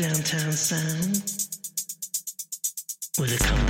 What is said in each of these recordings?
downtown sound? Will it come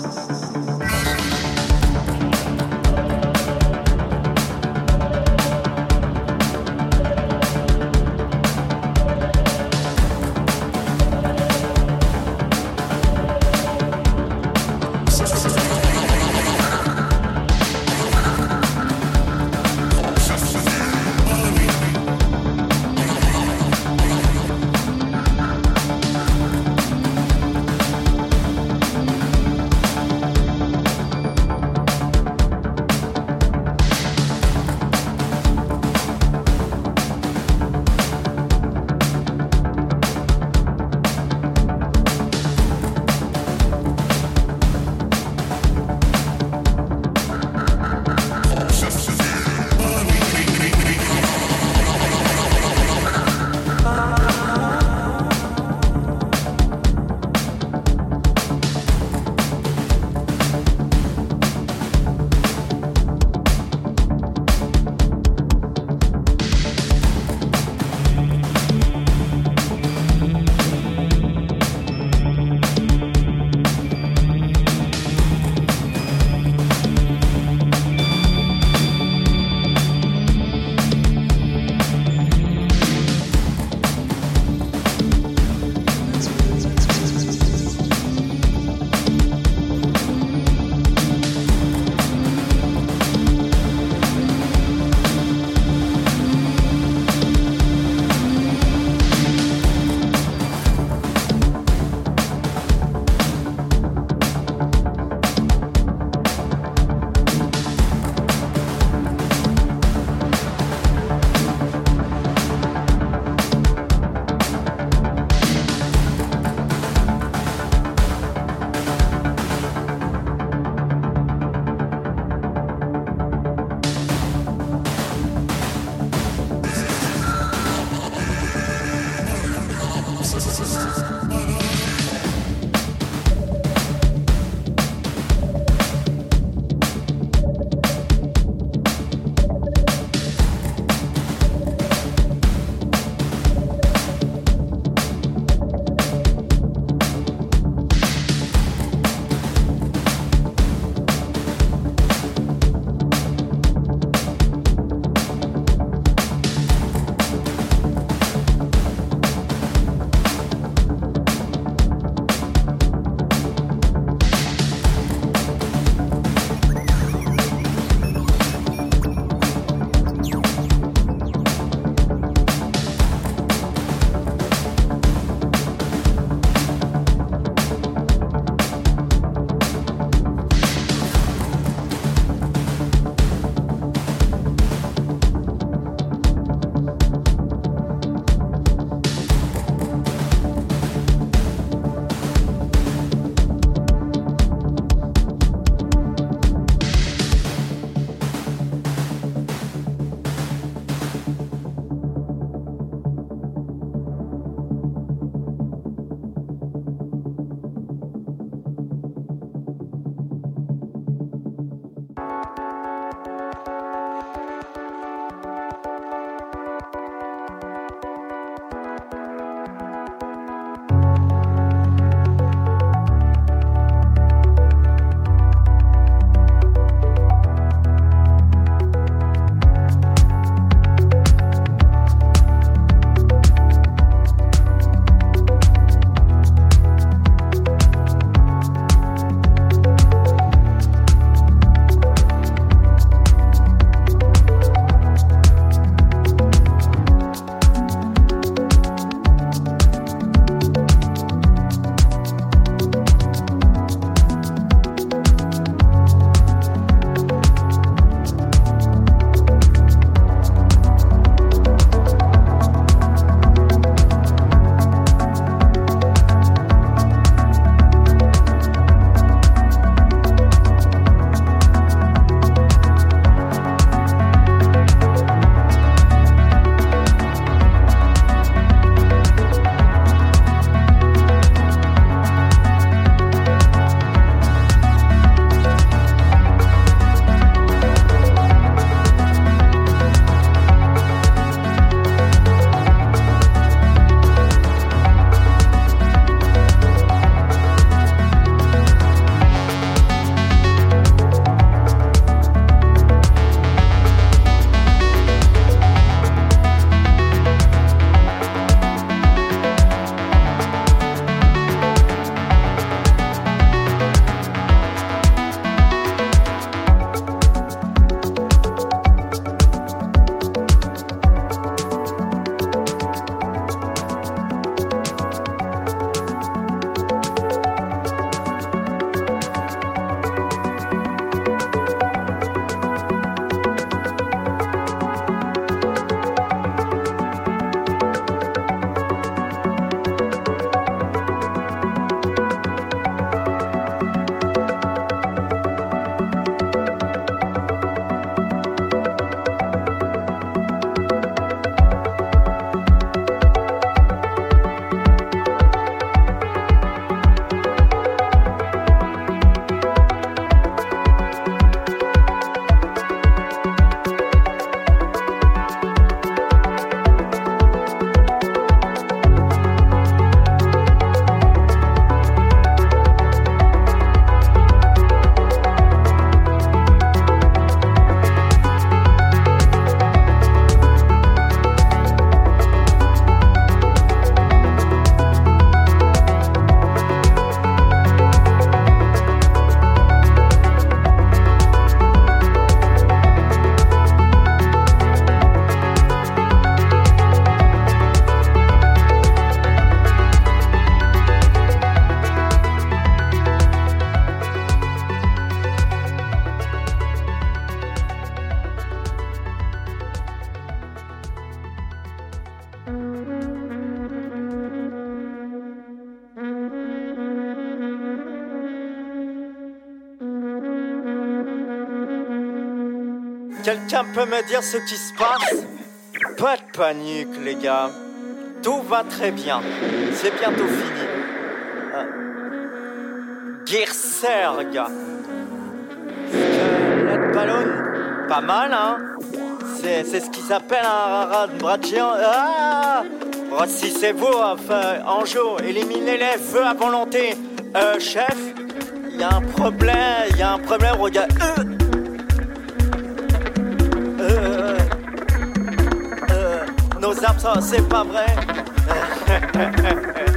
Quelqu'un peut me dire ce qui se passe? Pas de panique, les gars. Tout va très bien. C'est bientôt fini. Euh... Gearserg. Skelet ballon. Pas mal, hein C'est ce qui s'appelle un rat de bras de géant. Ah Oh, si c'est vous, enfin, Anjo, éliminez les feux à volonté. Euh, chef, il y a un problème, il y a un problème, regarde. Euh, euh, absents, c'est pas vrai.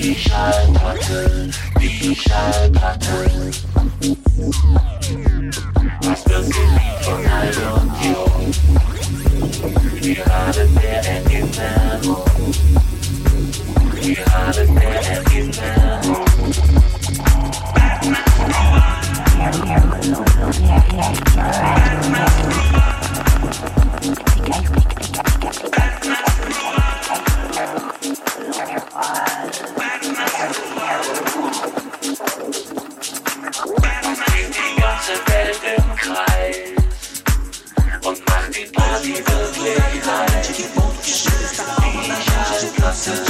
Michel Button, Michel Button. Was das Gesicht von Iron Joe? Wir haben mehr Erinnerung. Wir haben mehr Erinnerung. Batman Batman Batman 같아